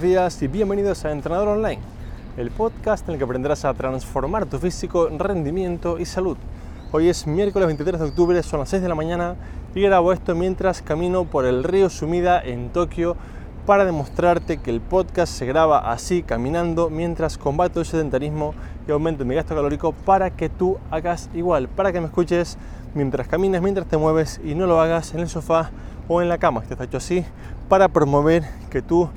buenos días y bienvenidos a Entrenador Online, el podcast en el que aprenderás a transformar tu físico, rendimiento y salud. Hoy es miércoles 23 de octubre, son las 6 de la mañana y grabo esto mientras camino por el río Sumida en Tokio para demostrarte que el podcast se graba así, caminando, mientras combato el sedentarismo y aumento mi gasto calórico para que tú hagas igual, para que me escuches mientras caminas, mientras te mueves y no lo hagas en el sofá o en la cama. Este está hecho así para promover que tú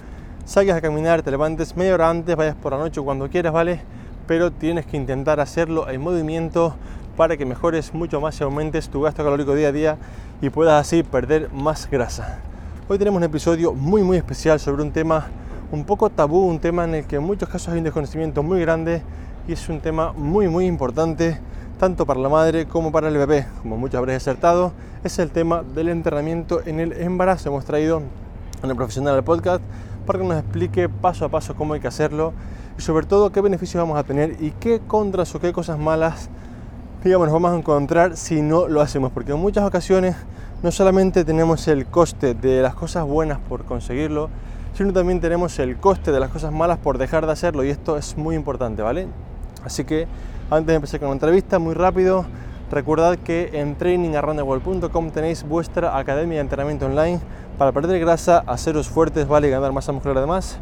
salgas a caminar, te levantes media hora antes, vayas por la noche cuando quieras, ¿vale? Pero tienes que intentar hacerlo en movimiento para que mejores mucho más y aumentes tu gasto calórico día a día y puedas así perder más grasa. Hoy tenemos un episodio muy muy especial sobre un tema un poco tabú, un tema en el que en muchos casos hay un desconocimiento muy grande y es un tema muy muy importante tanto para la madre como para el bebé. Como muchos habréis acertado, es el tema del entrenamiento en el embarazo. Hemos traído a un profesional del podcast para que nos explique paso a paso cómo hay que hacerlo y sobre todo qué beneficios vamos a tener y qué contras o qué cosas malas digamos, nos vamos a encontrar si no lo hacemos. Porque en muchas ocasiones no solamente tenemos el coste de las cosas buenas por conseguirlo, sino también tenemos el coste de las cosas malas por dejar de hacerlo y esto es muy importante, ¿vale? Así que antes de empezar con la entrevista, muy rápido, recordad que en trainingaroundtheworld.com tenéis vuestra academia de entrenamiento online para perder grasa, haceros fuertes, ¿vale? Ganar masa muscular además.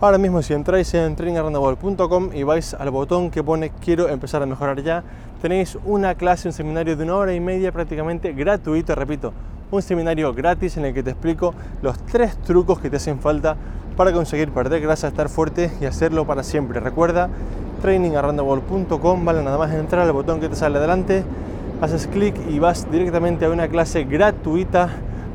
Ahora mismo si entráis en trainingaroundtheworld.com y vais al botón que pone quiero empezar a mejorar ya, tenéis una clase, un seminario de una hora y media prácticamente gratuito, repito, un seminario gratis en el que te explico los tres trucos que te hacen falta para conseguir perder grasa, estar fuerte y hacerlo para siempre. Recuerda, trainingaroundtheworld.com, vale nada más entrar al botón que te sale adelante, haces clic y vas directamente a una clase gratuita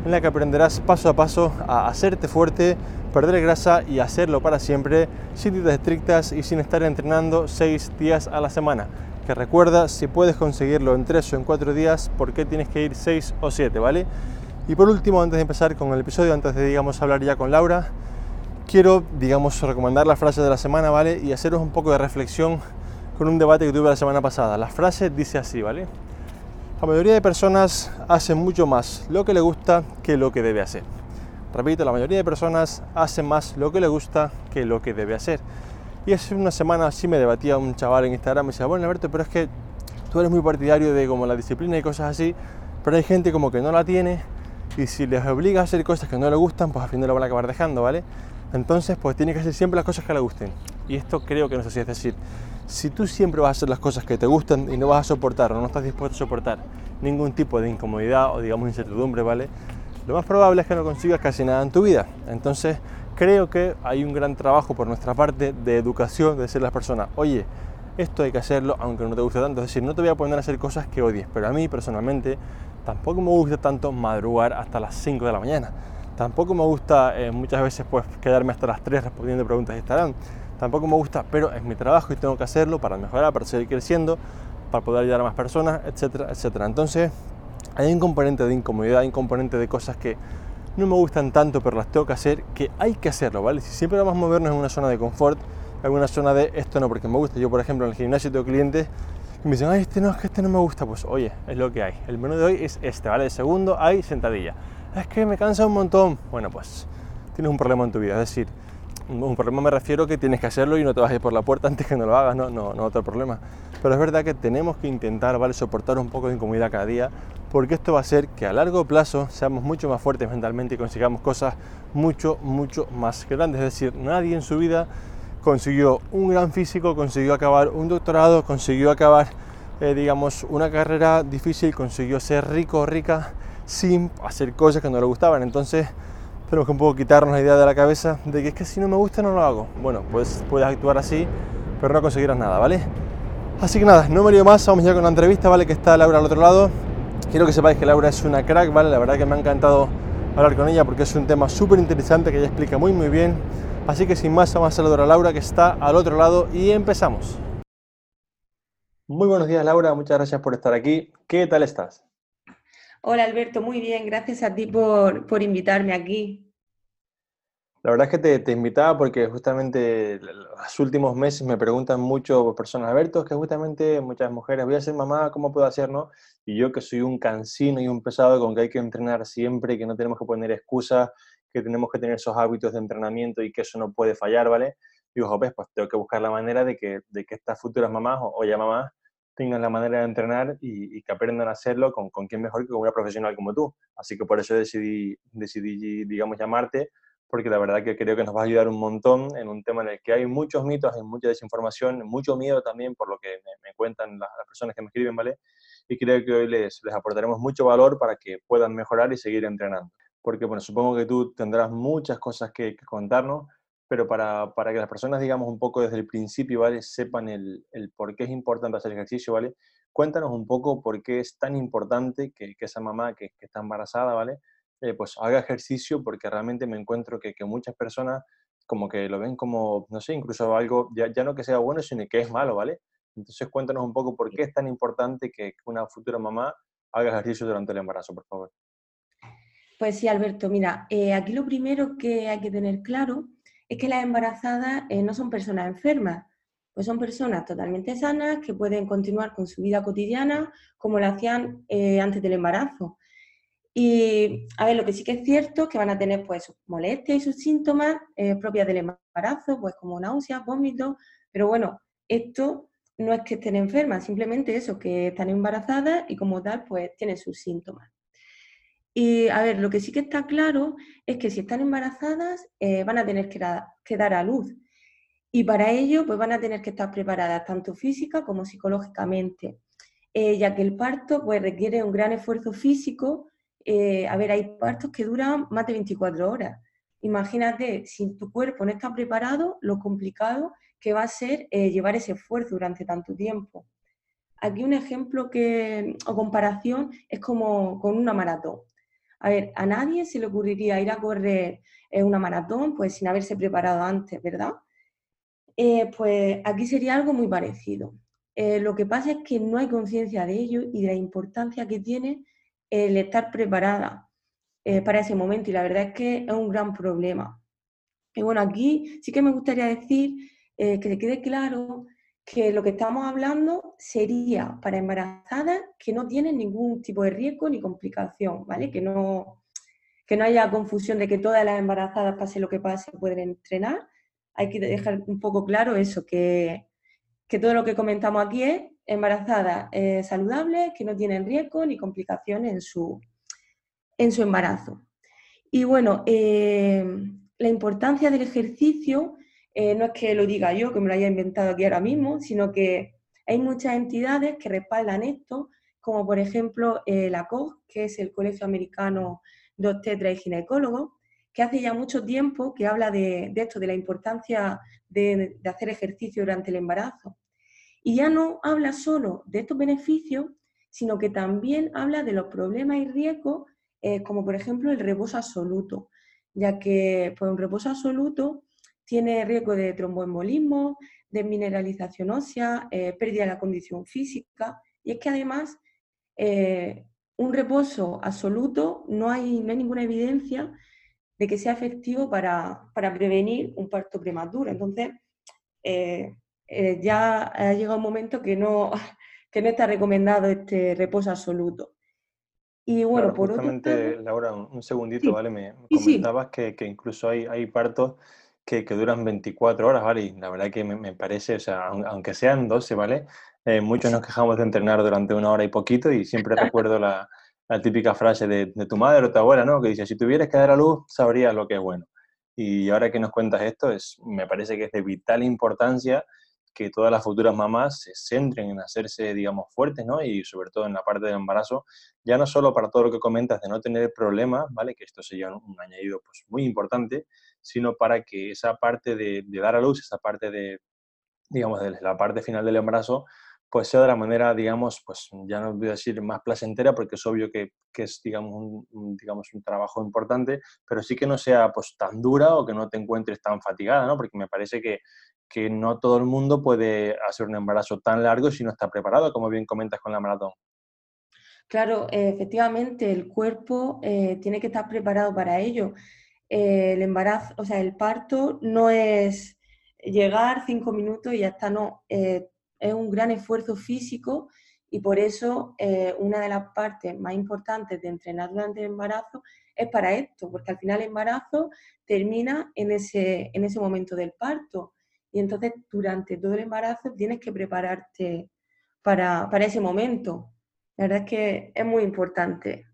en la que aprenderás paso a paso a hacerte fuerte, perder grasa y hacerlo para siempre, sin dietas estrictas y sin estar entrenando seis días a la semana que recuerda si puedes conseguirlo en 3 o en 4 días, ¿por qué tienes que ir 6 o 7, ¿vale? Y por último, antes de empezar con el episodio, antes de digamos hablar ya con Laura, quiero digamos recomendar la frase de la semana, ¿vale? Y haceros un poco de reflexión con un debate que tuve la semana pasada. La frase dice así, ¿vale? La mayoría de personas hacen mucho más lo que le gusta que lo que debe hacer. Repito, la mayoría de personas hacen más lo que le gusta que lo que debe hacer. Y hace una semana así me debatía un chaval en Instagram, me decía, bueno Alberto, pero es que tú eres muy partidario de como la disciplina y cosas así, pero hay gente como que no la tiene y si les obliga a hacer cosas que no le gustan, pues al final lo van a acabar dejando, ¿vale? Entonces, pues tiene que hacer siempre las cosas que le gusten. Y esto creo que no es así, es decir, si tú siempre vas a hacer las cosas que te gustan y no vas a soportar o no estás dispuesto a soportar ningún tipo de incomodidad o digamos incertidumbre, ¿vale? Lo más probable es que no consigas casi nada en tu vida. Entonces, creo que hay un gran trabajo por nuestra parte de educación, de decirle a las personas, oye, esto hay que hacerlo aunque no te guste tanto. Es decir, no te voy a poner a hacer cosas que odies, pero a mí personalmente tampoco me gusta tanto madrugar hasta las 5 de la mañana. Tampoco me gusta eh, muchas veces pues quedarme hasta las 3 respondiendo preguntas de Instagram. Tampoco me gusta, pero es mi trabajo y tengo que hacerlo para mejorar, para seguir creciendo, para poder ayudar a más personas, etcétera, etcétera. Entonces, hay un componente de incomodidad, hay un componente de cosas que no me gustan tanto, pero las tengo que hacer, que hay que hacerlo, ¿vale? Si siempre vamos a movernos en una zona de confort, en una zona de esto no porque me gusta. Yo, por ejemplo, en el gimnasio tengo clientes que me dicen, ay, este no, es que este no me gusta. Pues oye, es lo que hay. El menú de hoy es este, ¿vale? El segundo hay sentadilla. Es que me cansa un montón. Bueno, pues tienes un problema en tu vida. Es decir, un problema me refiero que tienes que hacerlo y no te vas a ir por la puerta antes que no lo hagas, no, no, no otro problema. Pero es verdad que tenemos que intentar, ¿vale? Soportar un poco de incomodidad cada día, porque esto va a hacer que a largo plazo seamos mucho más fuertes mentalmente y consigamos cosas mucho, mucho más grandes. Es decir, nadie en su vida consiguió un gran físico, consiguió acabar un doctorado, consiguió acabar, eh, digamos, una carrera difícil, consiguió ser rico rica sin hacer cosas que no le gustaban. Entonces, tenemos que un poco quitarnos la idea de la cabeza de que es que si no me gusta no lo hago. Bueno, pues puedes actuar así, pero no conseguirás nada, ¿vale? Así que nada, no me lío más, vamos ya con la entrevista, ¿vale? Que está Laura al otro lado. Quiero que sepáis que Laura es una crack, ¿vale? La verdad que me ha encantado hablar con ella porque es un tema súper interesante que ella explica muy muy bien. Así que sin más, vamos a saludar a Laura que está al otro lado y empezamos. Muy buenos días Laura, muchas gracias por estar aquí. ¿Qué tal estás? Hola Alberto, muy bien, gracias a ti por, por invitarme aquí. La verdad es que te, invitaba porque justamente los últimos meses me preguntan mucho personas, Alberto, que justamente muchas mujeres, voy a ser mamá, ¿cómo puedo hacer, no? Y yo que soy un cansino y un pesado con que hay que entrenar siempre, que no tenemos que poner excusas, que tenemos que tener esos hábitos de entrenamiento y que eso no puede fallar, ¿vale? Digo, pues tengo que buscar la manera de que, de que estas futuras mamás o, ya mamás tengan la manera de entrenar y, que aprendan a hacerlo con, con quien mejor que con una profesional como tú. Así que por eso decidí, decidí, digamos, llamarte, porque la verdad que creo que nos va a ayudar un montón en un tema en el que hay muchos mitos, hay mucha desinformación, mucho miedo también por lo que me, cuentan las, personas que me escriben, ¿vale? Y creo que hoy les, les aportaremos mucho valor para que puedan mejorar y seguir entrenando. Porque, bueno, supongo que tú tendrás muchas cosas que, que contarnos, pero para, para, que las personas, digamos, un poco desde el principio, ¿vale? Sepan el, el, por qué es importante hacer ejercicio, ¿vale? Cuéntanos un poco por qué es tan importante que, que esa mamá que, que, está embarazada, ¿vale? Eh, pues haga ejercicio, porque realmente me encuentro que, que, muchas personas como que lo ven como, no sé, incluso algo, ya, ya no que sea bueno, sino que es malo, ¿vale? Entonces cuéntanos un poco por qué es tan importante que una futura mamá haga ejercicio durante el embarazo, por favor. Pues sí, Alberto, mira, eh, aquí lo primero que hay que tener claro es que las embarazadas eh, no son personas enfermas, pues son personas totalmente sanas que pueden continuar con su vida cotidiana como lo hacían eh, antes del embarazo. Y a ver, lo que sí que es cierto es que van a tener pues sus molestias y sus síntomas eh, propias del embarazo, pues como náuseas, vómitos, pero bueno, esto no es que estén enfermas, simplemente eso, que están embarazadas y como tal pues tienen sus síntomas. Y a ver, lo que sí que está claro es que si están embarazadas eh, van a tener que, dar a luz. Y para ello pues van a tener que estar preparadas tanto física como psicológicamente, eh, ya que el parto pues requiere un gran esfuerzo físico. Eh, a ver, hay partos que duran más de 24 horas. Imagínate, si tu cuerpo no está preparado, lo complicado que va a ser llevar ese esfuerzo durante tanto tiempo. Aquí un ejemplo que, o comparación es como con una maratón. A ver, a nadie se le ocurriría ir a correr eh, una maratón pues sin haberse preparado antes, ¿verdad? Eh, pues aquí sería algo muy parecido. Eh, lo que pasa es que no hay conciencia de ello y de la importancia que tiene el estar preparada para ese momento y la verdad es que es un gran problema. Y bueno, aquí sí que me gustaría decir que le quede claro que lo que estamos hablando sería para embarazadas que no tienen ningún tipo de riesgo ni complicación, ¿vale? Que no, que no haya confusión de que todas las embarazadas, pase lo que pase, pueden entrenar. Hay que dejar un poco claro eso, que, que todo lo que comentamos aquí es embarazadas eh, saludables, que no tienen riesgo ni complicaciones en su, en su embarazo. Y bueno, eh, la importancia del ejercicio eh, no es que lo diga yo, que me lo haya inventado aquí ahora mismo, sino que hay muchas entidades que respaldan esto, como por ejemplo eh, la COG, que es el Colegio Americano de Obstetras y Ginecólogos, que hace ya mucho tiempo que habla de, esto, de la importancia de, hacer ejercicio durante el embarazo. Y ya no habla solo de estos beneficios, sino que también habla de los problemas y riesgos, eh, como por ejemplo el reposo absoluto, ya que pues, un reposo absoluto tiene riesgo de tromboembolismo, de mineralización ósea, eh, pérdida de la condición física. Y es que además eh, un reposo absoluto no hay, no hay ninguna evidencia de que sea efectivo para, prevenir un parto prematuro. Entonces, eh, ya ha llegado un momento que no, que no está recomendado este reposo absoluto. Y bueno, por otro lado... Laura, un segundito, ¿vale? Me comentabas que, que, incluso hay, hay partos que, duran 24 horas, ¿vale? Y la verdad que me, parece, o sea, aunque sean 12, ¿vale? Eh, muchos nos quejamos de entrenar durante una hora y poquito y siempre recuerdo la, la típica frase de, de, tu madre o tu abuela, ¿no? Que dice, si tuvieras que dar a luz, sabrías lo que es bueno. Y ahora que nos cuentas esto, es, me parece que es de vital importancia que todas las futuras mamás se centren en hacerse, digamos, fuertes, ¿no? Y sobre todo en la parte del embarazo, ya no solo para todo lo que comentas de no tener problemas, ¿vale? Que esto sería un, añadido pues muy importante, sino para que esa parte de, dar a luz, esa parte de, digamos, de la parte final del embarazo, pues sea de la manera, digamos, pues ya no voy a decir más placentera, porque es obvio que, es, digamos un, digamos, un trabajo importante, pero sí que no sea pues tan dura o que no te encuentres tan fatigada, ¿no? Porque me parece que, que no todo el mundo puede hacer un embarazo tan largo si no está preparado, como bien comentas con la maratón. Claro, efectivamente, el cuerpo eh, tiene que estar preparado para ello. Eh, el embarazo, o sea, el parto no es llegar cinco minutos y ya está, no. Eh, es un gran esfuerzo físico Y por eso una de las partes más importantes de entrenar durante el embarazo es para esto, porque al final el embarazo termina en ese, en ese momento del parto. Y entonces durante todo el embarazo tienes que prepararte para, para ese momento. La verdad es que es muy importante.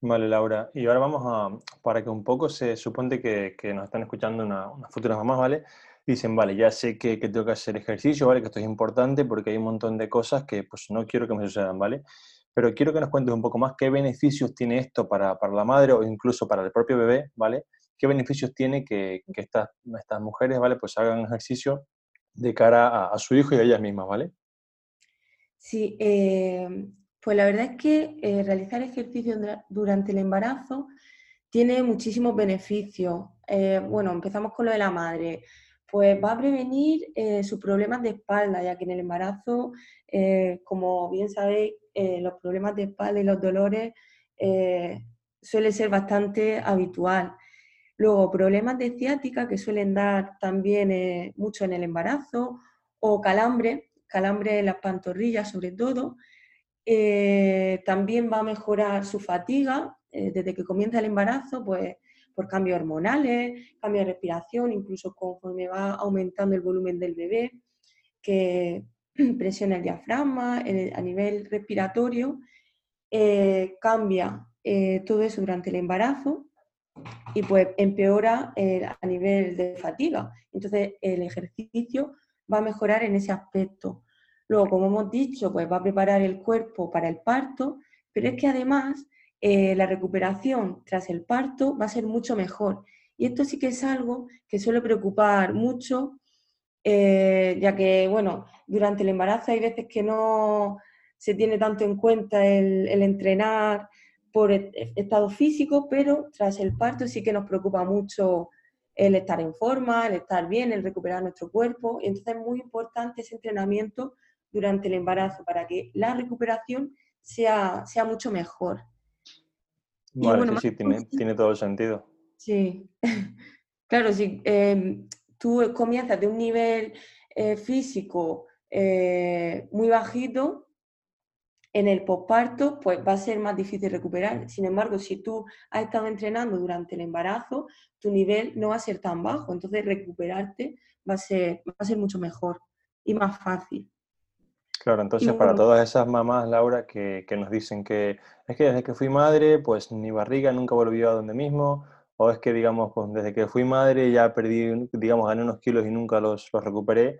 Vale, Laura. Y ahora vamos a, para que un poco se supone que, que nos están escuchando unas futuras mamás, ¿vale? Dicen, vale, ya sé que, que, tengo que hacer ejercicio, ¿vale? Que esto es importante porque hay un montón de cosas que pues no quiero que me sucedan, ¿vale? Pero quiero que nos cuentes un poco más qué beneficios tiene esto para, para la madre o incluso para el propio bebé, ¿vale? ¿Qué beneficios tiene que, estas, mujeres, ¿vale? Pues hagan ejercicio de cara a, su hijo y a ellas mismas, ¿vale? Sí, eh, pues la verdad es que eh, realizar ejercicio durante el embarazo tiene muchísimos beneficios. Eh, bueno, empezamos con lo de la madre. Pues va a prevenir sus problemas de espalda, ya que en el embarazo, como bien sabéis, los problemas de espalda y los dolores suele ser bastante habitual. Luego, problemas de ciática que suelen dar también mucho en el embarazo, o calambre, calambre en las pantorrillas sobre todo, eh, también va a mejorar su fatiga eh, desde que comienza el embarazo, pues por cambios hormonales, cambios de respiración, incluso conforme va aumentando el volumen del bebé, que presiona el diafragma a nivel respiratorio, eh, cambia todo eso durante el embarazo y pues empeora a nivel de fatiga. Entonces el ejercicio va a mejorar en ese aspecto. Luego, como hemos dicho, pues va a preparar el cuerpo para el parto, pero es que además eh, la recuperación tras el parto va a ser mucho mejor. Y esto sí que es algo que suele preocupar mucho, eh, ya que, bueno, durante el embarazo hay veces que no se tiene tanto en cuenta el, el entrenar por e, estado físico, pero tras el parto sí que nos preocupa mucho el estar en forma, el estar bien, el recuperar nuestro cuerpo. Y entonces es muy importante ese entrenamiento durante el embarazo para que la recuperación sea, sea mucho mejor. Vale, sí, tiene, tiene, todo el sentido. Sí, claro, si em, tú comienzas de un nivel eh, físico eh, muy bajito, en el posparto, pues va a ser más difícil recuperar. Sin embargo, si tú has estado entrenando durante el embarazo, tu nivel no va a ser tan bajo, entonces recuperarte va a ser, va a ser mucho mejor y más fácil. Claro, entonces para todas esas mamás, Laura, que, que, nos dicen que es que desde que fui madre, pues mi barriga nunca volvió a donde mismo, o es que, digamos, pues desde que fui madre ya perdí, digamos, gané unos kilos y nunca los, los recuperé,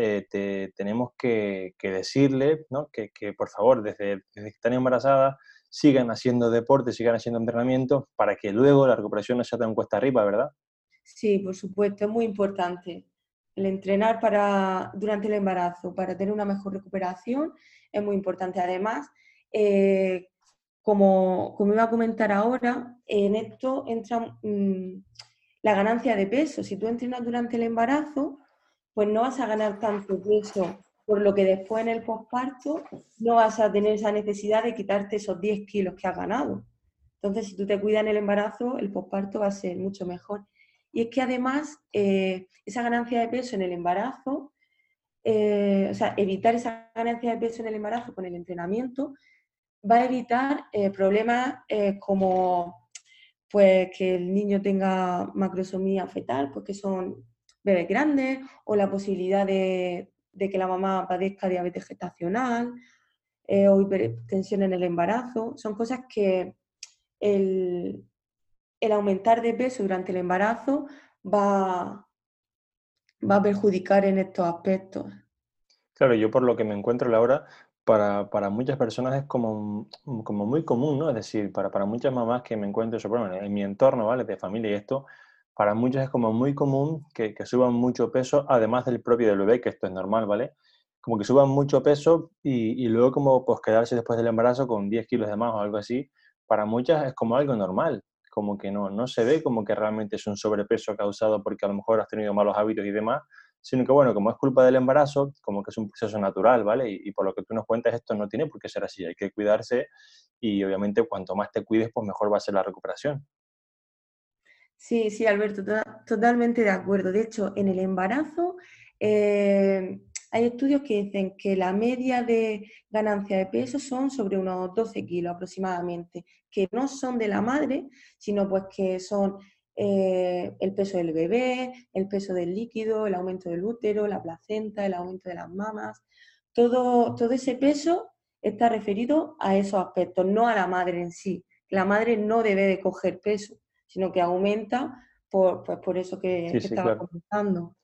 eh, te, tenemos que, que decirle, ¿no? Que, por favor, desde, desde que están embarazadas, sigan haciendo deporte, sigan haciendo entrenamiento, para que luego la recuperación no sea tan cuesta arriba, ¿verdad? Sí, por supuesto, es muy importante el entrenar para, durante el embarazo para tener una mejor recuperación es muy importante. Además, eh, como, como iba a comentar ahora, en esto entra mm, la ganancia de peso. Si tú entrenas durante el embarazo, pues no vas a ganar tanto peso, por lo que después en el posparto no vas a tener esa necesidad de quitarte esos 10 kilos que has ganado. Entonces, si tú te cuidas en el embarazo, el posparto va a ser mucho mejor. Y es que además eh, esa ganancia de peso en el embarazo, eh, o sea, evitar esa ganancia de peso en el embarazo con el entrenamiento, va a evitar eh, problemas como pues, que el niño tenga macrosomía fetal, porque pues, son bebés grandes, o la posibilidad de, que la mamá padezca diabetes gestacional o hipertensión en el embarazo. Son cosas que el, el aumentar de peso durante el embarazo va, va a perjudicar en estos aspectos. Claro, yo por lo que me encuentro, Laura, para, para muchas personas es como, como muy común, ¿no? Es decir, para, para muchas mamás que me encuentro, yo, bueno, en mi entorno, ¿vale? De familia y esto, para muchas es como muy común que, suban mucho peso, además del propio del bebé, que esto es normal, ¿vale? Como que suban mucho peso y, y luego como pues quedarse después del embarazo con 10 kilos de más o algo así, para muchas es como algo normal como que no, no se ve como que realmente es un sobrepeso causado porque a lo mejor has tenido malos hábitos y demás, sino que bueno, como es culpa del embarazo, como que es un proceso natural, ¿vale? Y, por lo que tú nos cuentas, esto no tiene por qué ser así, hay que cuidarse y obviamente cuanto más te cuides, pues mejor va a ser la recuperación. Sí, sí, Alberto, totalmente de acuerdo. De hecho, en el embarazo, eh, hay estudios que dicen que la media de ganancia de peso son sobre unos 12 kilos aproximadamente, que no son de la madre, sino pues que son eh, el peso del bebé, el peso del líquido, el aumento del útero, la placenta, el aumento de las mamas. Todo, todo ese peso está referido a esos aspectos, no a la madre en sí. La madre no debe de coger peso, sino que aumenta por, pues por eso que, estaba comentando.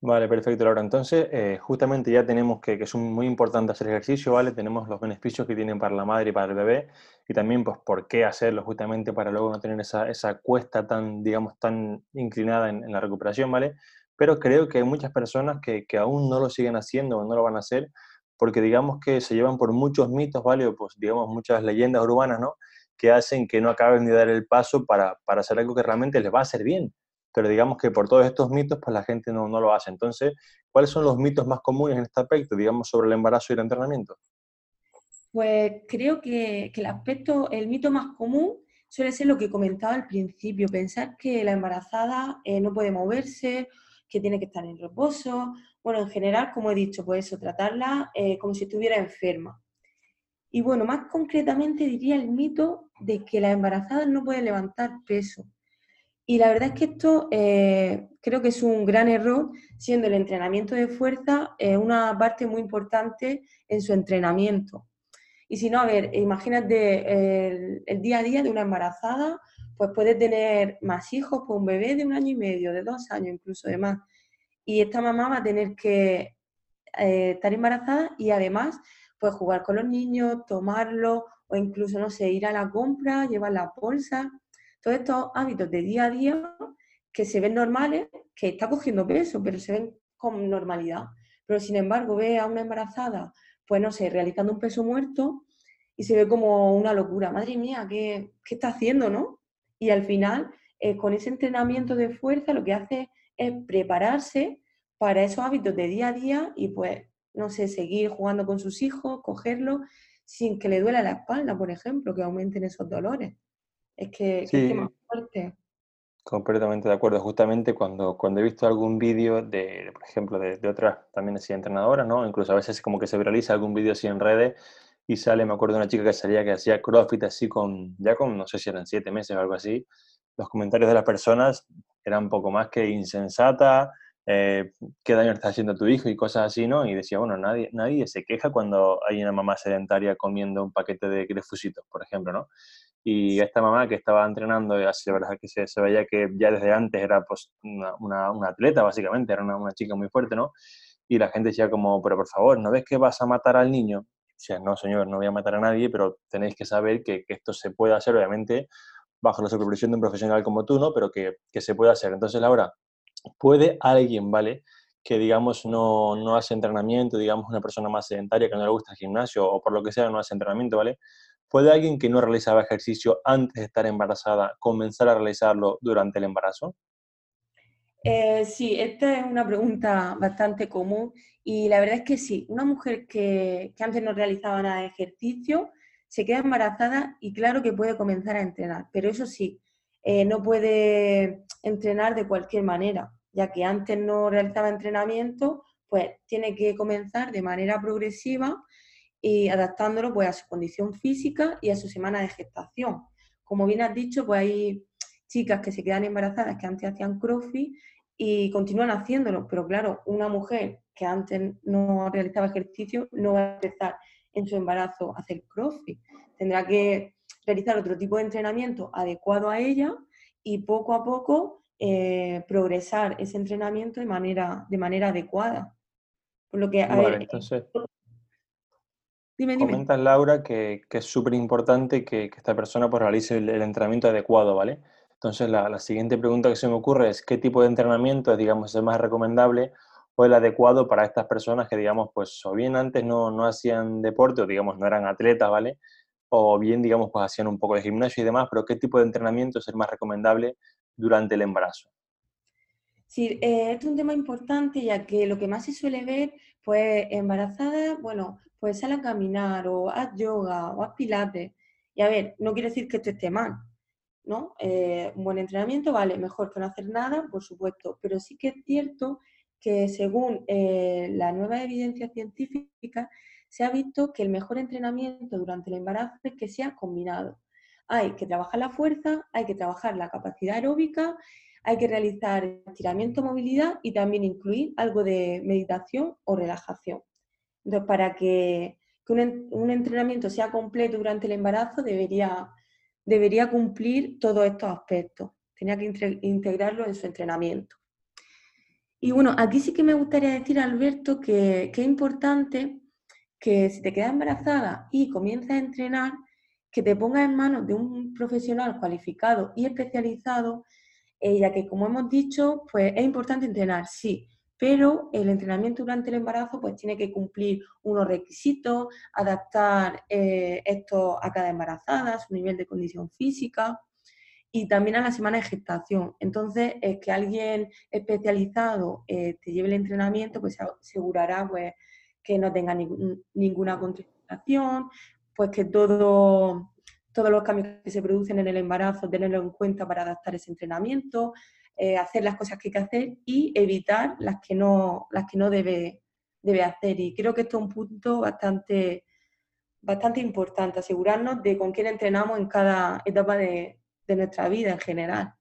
Vale, perfecto, Laura. Entonces, eh, justamente ya tenemos que, que, es muy importante hacer ejercicio, ¿vale? Tenemos los beneficios que tienen para la madre y para el bebé y también, pues, por qué hacerlo justamente para luego no tener esa, esa cuesta tan, digamos, tan inclinada en, la recuperación, ¿vale? Pero creo que hay muchas personas que, que, aún no lo siguen haciendo o no lo van a hacer porque digamos que se llevan por muchos mitos, ¿vale? O pues, digamos, muchas leyendas urbanas, ¿no? Que hacen que no acaben de dar el paso para, para hacer algo que realmente les va a hacer bien pero digamos que por todos estos mitos, pues la gente no, no, lo hace. Entonces, ¿cuáles son los mitos más comunes en este aspecto, digamos, sobre el embarazo y el entrenamiento? Pues creo que, que el aspecto, el mito más común suele ser lo que comentaba al principio, pensar que la embarazada eh, no puede moverse, que tiene que estar en reposo. Bueno, en general, como he dicho, pues eso, tratarla eh, como si estuviera enferma. Y bueno, más concretamente diría el mito de que la embarazada no puede levantar peso. Y la verdad es que esto eh, creo que es un gran error, siendo el entrenamiento de fuerza eh, una parte muy importante en su entrenamiento. Y si no, a ver, imagínate el, día a día de una embarazada, pues puede tener más hijos, pues un bebé de un año y medio, de dos años incluso de más. Y esta mamá va a tener que eh, estar embarazada y además pues jugar con los niños, tomarlo o incluso, no sé, ir a la compra, llevar la bolsa todos estos hábitos de día a día que se ven normales, que está cogiendo peso, pero se ven con normalidad. Pero sin embargo, ve a una embarazada, pues no sé, realizando un peso muerto y se ve como una locura. Madre mía, ¿qué, está haciendo, no? Y al final, eh, con ese entrenamiento de fuerza, lo que hace es prepararse para esos hábitos de día a día y pues, no sé, seguir jugando con sus hijos, cogerlos sin que le duela la espalda, por ejemplo, que aumenten esos dolores. Es que, es más fuerte. Completamente de acuerdo. Justamente cuando, cuando he visto algún vídeo de, por ejemplo, de, de otras también así entrenadoras, ¿no? Incluso a veces como que se viraliza algún vídeo así en redes y sale, me acuerdo de una chica que salía que hacía CrossFit así con, ya con, no sé si eran siete meses o algo así. Los comentarios de las personas eran un poco más que insensata, eh, qué daño está haciendo tu hijo y cosas así, ¿no? Y decía, bueno, nadie, nadie se queja cuando hay una mamá sedentaria comiendo un paquete de grefusitos, por ejemplo, ¿no? Y esta mamá que estaba entrenando, así la verdad que se, se, veía que ya desde antes era pues una, una, atleta, básicamente, era una, una, chica muy fuerte, ¿no? Y la gente decía como, pero por favor, ¿no ves que vas a matar al niño? Decía, no, señor, no voy a matar a nadie, pero tenéis que saber que, que esto se puede hacer, obviamente, bajo la supervisión de un profesional como tú, ¿no? Pero que, que se puede hacer. Entonces, Laura, ¿puede alguien, ¿vale? que digamos no, no, hace entrenamiento, digamos una persona más sedentaria que no le gusta el gimnasio o por lo que sea no hace entrenamiento, ¿vale? ¿Puede alguien que no realizaba ejercicio antes de estar embarazada comenzar a realizarlo durante el embarazo? Eh, sí, esta es una pregunta bastante común y la verdad es que sí, una mujer que, antes no realizaba nada de ejercicio se queda embarazada y claro que puede comenzar a entrenar, pero eso sí, eh, no puede entrenar de cualquier manera, ya que antes no realizaba entrenamiento, pues tiene que comenzar de manera progresiva y adaptándolo pues, a su condición física y a su semana de gestación. Como bien has dicho, pues hay chicas que se quedan embarazadas que antes hacían crossfit y continúan haciéndolo, pero claro, una mujer que antes no realizaba ejercicio no va a empezar en su embarazo a hacer crossfit. Tendrá que realizar otro tipo de entrenamiento adecuado a ella y poco a poco eh, progresar ese entrenamiento de manera, de manera adecuada. Por lo que, a ver, Dime, Comentas, Laura, que, es súper importante que, esta persona pues, realice el, entrenamiento adecuado, ¿vale? Entonces, la, siguiente pregunta que se me ocurre es, ¿qué tipo de entrenamiento es, digamos, el más recomendable o el adecuado para estas personas que, digamos, pues, o bien antes no, no hacían deporte o, digamos, no eran atletas, ¿vale? O bien, digamos, pues, hacían un poco de gimnasio y demás, pero ¿qué tipo de entrenamiento es el más recomendable durante el embarazo? Sí, eh, es un tema importante ya que lo que más se suele ver, pues embarazada, bueno, pues sal a caminar o haz yoga o haz pilates. Y a ver, no quiere decir que esto esté mal, ¿no? Eh, un buen entrenamiento, vale, mejor que no hacer nada, por supuesto, pero sí que es cierto que según eh, la nueva evidencia científica se ha visto que el mejor entrenamiento durante el embarazo es que sea combinado. Hay que trabajar la fuerza, hay que trabajar la capacidad aeróbica, hay que realizar estiramiento, movilidad y también incluir algo de meditación o relajación. Entonces, para que, un, entrenamiento sea completo durante el embarazo, debería, debería cumplir todos estos aspectos. Tenía que integrarlo en su entrenamiento. Y bueno, aquí sí que me gustaría decir, Alberto, que, que es importante que si te quedas embarazada y comienzas a entrenar, que te pongas en manos de un profesional cualificado y especializado, eh, ya que como hemos dicho, pues es importante entrenar, sí, pero el entrenamiento durante el embarazo pues tiene que cumplir unos requisitos, adaptar eh, esto a cada embarazada, su nivel de condición física y también a la semana de gestación. Entonces, es que alguien especializado eh, te lleve el entrenamiento, pues asegurará pues, que no tenga ninguna contracción, pues que todo, todos los cambios que se producen en el embarazo, tenerlo en cuenta para adaptar ese entrenamiento, eh, hacer las cosas que hay que hacer y evitar las que no, las que no debe, debe hacer. Y creo que esto es un punto bastante, bastante importante, asegurarnos de con quién entrenamos en cada etapa de, de nuestra vida en general.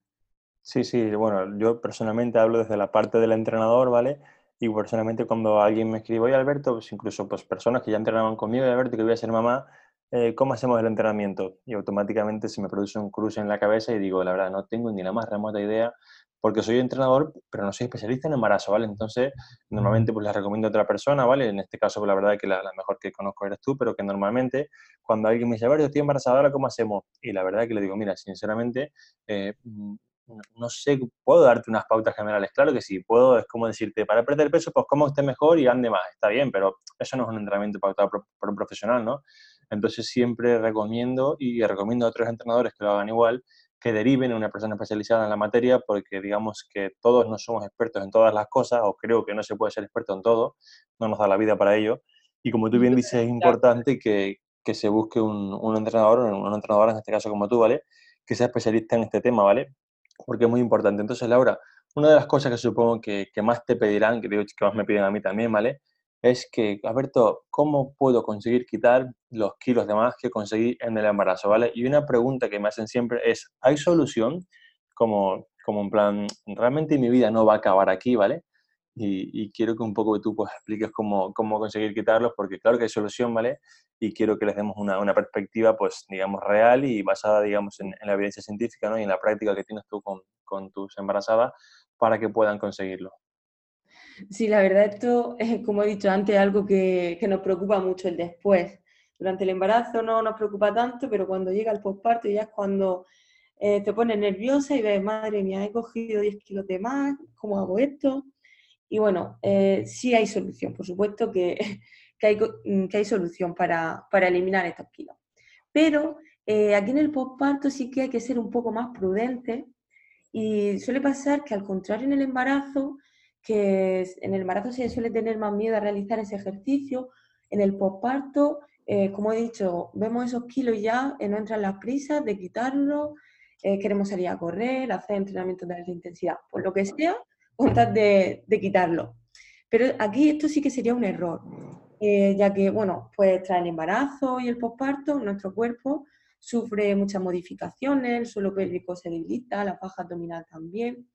Sí, sí, bueno, yo personalmente hablo desde la parte del entrenador, ¿vale? Y personalmente cuando alguien me escribe, oye Alberto, pues incluso pues personas que ya entrenaban conmigo, Alberto, que voy a ser mamá, eh, ¿cómo hacemos el entrenamiento? Y automáticamente se me produce un cruce en la cabeza y digo, la verdad, no tengo ni la más remota idea, porque soy entrenador, pero no soy especialista en embarazo, ¿vale? Entonces, normalmente pues les recomiendo a otra persona, ¿vale? En este caso, pues, la verdad es que la, mejor que conozco eres tú, pero que normalmente cuando alguien me dice, a ver, yo estoy embarazada, ¿cómo hacemos? Y la verdad es que le digo, mira, sinceramente, eh, no sé, puedo darte unas pautas generales. Claro que sí, puedo, es como decirte, para perder peso, pues cómo esté mejor y ande más. Está bien, pero eso no es un entrenamiento pautado por, un profesional, ¿no? Entonces siempre recomiendo y recomiendo a otros entrenadores que lo hagan igual, que deriven a una persona especializada en la materia, porque digamos que todos no somos expertos en todas las cosas, o creo que no se puede ser experto en todo, no nos da la vida para ello. Y como tú bien dices, es importante que, que se busque un, un entrenador, un entrenador en este caso como tú, ¿vale? Que sea especialista en este tema, ¿vale? Porque es muy importante. Entonces, Laura, una de las cosas que supongo que, más te pedirán, que digo más me piden a mí también, ¿vale? Es que, Alberto, ¿cómo puedo conseguir quitar los kilos de más que conseguí en el embarazo, ¿vale? Y una pregunta que me hacen siempre es, ¿hay solución? Como, como en plan, realmente mi vida no va a acabar aquí, ¿vale? Y, quiero que un poco tú pues, expliques cómo, cómo, conseguir quitarlos, porque claro que hay solución, ¿vale? Y quiero que les demos una, una perspectiva, pues, digamos, real y basada, digamos, en, la evidencia científica, ¿no? Y en la práctica que tienes tú con, con tus embarazadas para que puedan conseguirlo. Sí, la verdad, esto es, como he dicho antes, algo que, que nos preocupa mucho el después. Durante el embarazo no nos preocupa tanto, pero cuando llega el posparto ya es cuando eh, te pones nerviosa y ves, madre mía, he cogido 10 kilos de más, ¿cómo hago esto? Y bueno, eh, sí hay solución, por supuesto que, hay, mm, que hay, solución para, eliminar estos kilos. Pero eh, aquí en el postparto sí que hay que ser un poco más prudente y suele pasar que al contrario en el embarazo, que en el embarazo se suele tener más miedo a realizar ese ejercicio, en el postparto, eh, como he dicho, vemos esos kilos ya, no entran las prisas de quitarlos, queremos salir a correr, hacer entrenamiento de alta intensidad, por lo que sea, de, quitarlo. Pero aquí esto sí que sería un error, eh, ya que, bueno, pues tras el embarazo y el posparto, nuestro cuerpo sufre muchas modificaciones, el suelo pélvico se debilita, la faja abdominal también.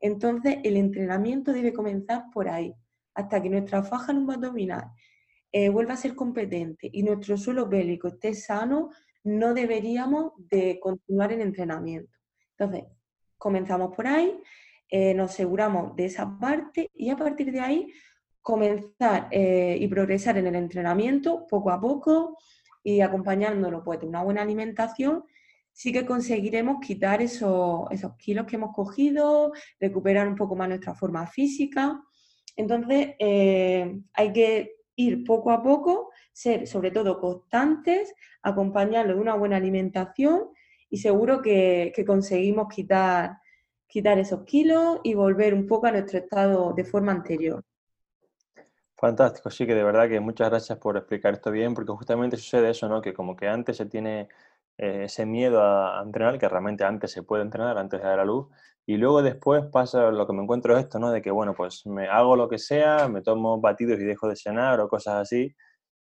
Entonces, el entrenamiento debe comenzar por ahí, hasta que nuestra faja abdominal eh, vuelva a ser competente y nuestro suelo pélvico esté sano, no deberíamos de continuar el entrenamiento. Entonces, comenzamos por ahí eh, nos aseguramos de esa parte y a partir de ahí comenzar eh, y progresar en el entrenamiento poco a poco y acompañándolo pues, de una buena alimentación, sí que conseguiremos quitar esos, esos kilos que hemos cogido, recuperar un poco más nuestra forma física. Entonces, eh, hay que ir poco a poco, ser sobre todo constantes, acompañarlo de una buena alimentación y seguro que, que conseguimos quitar quitar esos kilos y volver un poco a nuestro estado de forma anterior. Fantástico, sí que de verdad que muchas gracias por explicar esto bien, porque justamente sucede eso, ¿no? Que como que antes se tiene eh, ese miedo a, entrenar, que realmente antes se puede entrenar, antes de dar a luz, y luego después pasa lo que me encuentro es esto, ¿no? De que, bueno, pues me hago lo que sea, me tomo batidos y dejo de cenar o cosas así,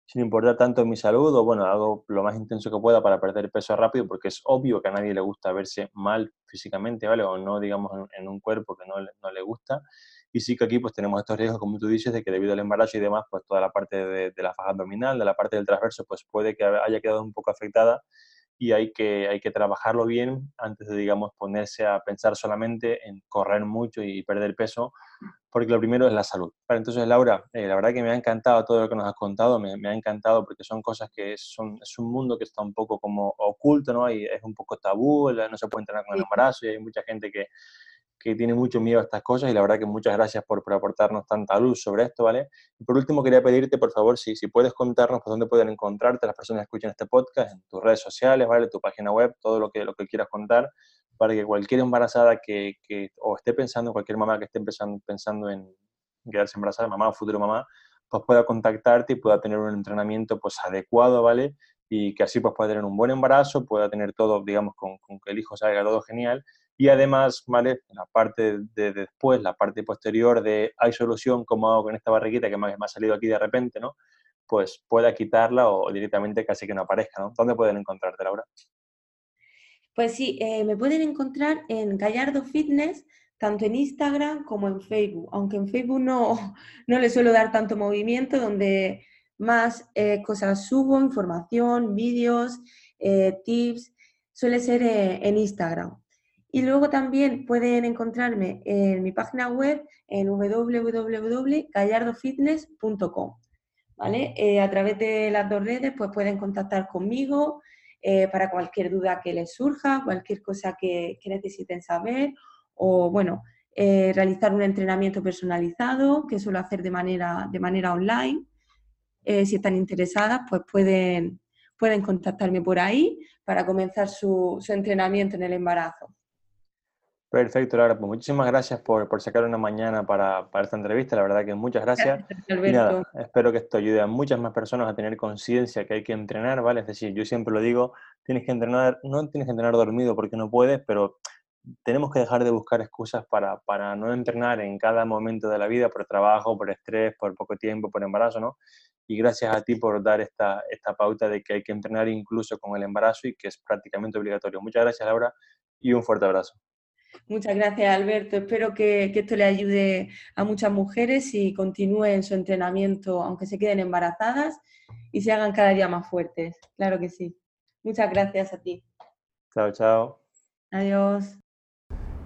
sin importar tanto mi salud, o bueno, hago lo más intenso que pueda para perder peso rápido, porque es obvio que a nadie le gusta verse mal físicamente, ¿vale? O no, digamos, en, un cuerpo que no, no, le gusta. Y sí que aquí pues tenemos estos riesgos, como tú dices, de que debido al embarazo y demás, pues toda la parte de, de la faja abdominal, de la parte del transverso, pues puede que haya quedado un poco afectada y hay que, hay que trabajarlo bien antes de, digamos, ponerse a pensar solamente en correr mucho y perder peso, porque lo primero es la salud. entonces, Laura, eh, la verdad que me ha encantado todo lo que nos has contado, me, me ha encantado porque son cosas que son, es un mundo que está un poco como oculto, ¿no? Y es un poco tabú, no se puede entrenar con el embarazo y hay mucha gente que, que tiene mucho miedo a estas cosas y la verdad que muchas gracias por, por, aportarnos tanta luz sobre esto, ¿vale? Y por último quería pedirte, por favor, si, si puedes contarnos por dónde pueden encontrarte las personas que escuchan este podcast, en tus redes sociales, ¿vale? Tu página web, todo lo que, lo que quieras contar, para que cualquier embarazada que, que o esté pensando, cualquier mamá que esté pensando, pensando en quedarse embarazada, mamá o futuro mamá, pues pueda contactarte y pueda tener un entrenamiento pues adecuado, ¿vale? Y que así pues pueda tener un buen embarazo, pueda tener todo, digamos, con, con que el hijo salga todo genial y además, ¿vale? La parte de después, la parte posterior de hay solución, ¿cómo hago con esta barriguita que me ha salido aquí de repente, ¿no? Pues pueda quitarla o directamente casi que no aparezca, ¿no? ¿Dónde pueden encontrarte, Laura? Pues sí, eh, me pueden encontrar en Gallardo Fitness, tanto en Instagram como en Facebook, aunque en Facebook no, no le suelo dar tanto movimiento, donde más eh, cosas subo, información, vídeos, eh, tips, suele ser en Instagram. Y luego también pueden encontrarme en mi página web en www.gallardofitness.com. ¿vale? Eh, a través de las dos redes pues pueden contactar conmigo eh, para cualquier duda que les surja, cualquier cosa que, necesiten saber o, bueno, eh, realizar un entrenamiento personalizado que suelo hacer de manera, de manera online. si están interesadas, pues pueden, pueden contactarme por ahí para comenzar su, su entrenamiento en el embarazo. Perfecto, Laura. Pues muchísimas gracias por, por sacar una mañana para, para, esta entrevista. La verdad que muchas gracias. gracias espero que esto ayude a muchas más personas a tener conciencia que hay que entrenar, ¿vale? Es decir, yo siempre lo digo, tienes que entrenar, no tienes que entrenar dormido porque no puedes, pero tenemos que dejar de buscar excusas para, para no entrenar en cada momento de la vida por trabajo, por estrés, por poco tiempo, por embarazo, ¿no? Y gracias a ti por dar esta, esta pauta de que hay que entrenar incluso con el embarazo y que es prácticamente obligatorio. Muchas gracias, Laura, y un fuerte abrazo. Muchas gracias, Alberto. Espero que, esto le ayude a muchas mujeres y continúen su entrenamiento, aunque se queden embarazadas y se hagan cada día más fuertes. Claro que sí. Muchas gracias a ti. Chao, chao. Adiós.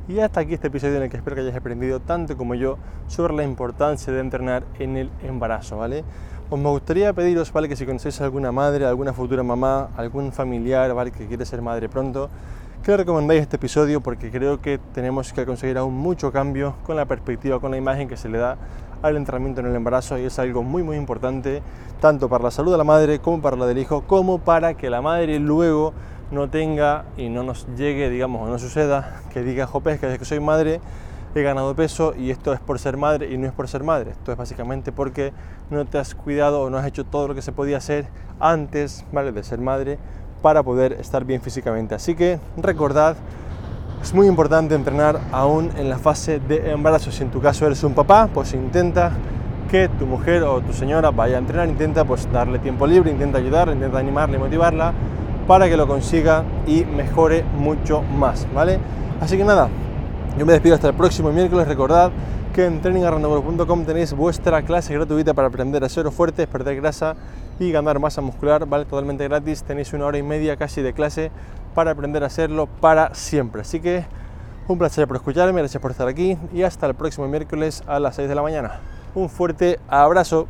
Y hasta aquí este episodio en el que espero que hayáis aprendido tanto como yo sobre la importancia de entrenar en el embarazo, ¿vale? Os me gustaría pediros, ¿vale? Que si conocéis a alguna madre, alguna futura mamá, algún familiar, ¿vale? Que quiere ser madre pronto, que recomendáis este episodio porque creo que tenemos que conseguir aún mucho cambio con la perspectiva, con la imagen que se le da al entrenamiento en el embarazo y es algo muy muy importante tanto para la salud de la madre como para la del hijo, como para que la madre luego no tenga y no nos llegue, digamos, o no suceda que diga, jopes, que que soy madre he ganado peso y esto es por ser madre y no es por ser madre. Esto es básicamente porque no te has cuidado o no has hecho todo lo que se podía hacer antes ¿vale? de ser madre para poder estar bien físicamente. Así que recordad, es muy importante entrenar aún en la fase de embarazo. Si en tu caso eres un papá, pues intenta que tu mujer o tu señora vaya a entrenar, intenta pues darle tiempo libre, intenta ayudarla, intenta animarla y motivarla para que lo consiga y mejore mucho más, ¿vale? Así que nada, yo me despido hasta el próximo miércoles. Recordad que en trainingarrandovolo.com tenéis vuestra clase gratuita para aprender a ser fuertes, perder grasa y ganar masa muscular, vale totalmente gratis, tenéis una hora y media casi de clase para aprender a hacerlo para siempre. Así que un placer por escucharme, gracias por estar aquí y hasta el próximo miércoles a las 6 de la mañana. Un fuerte abrazo.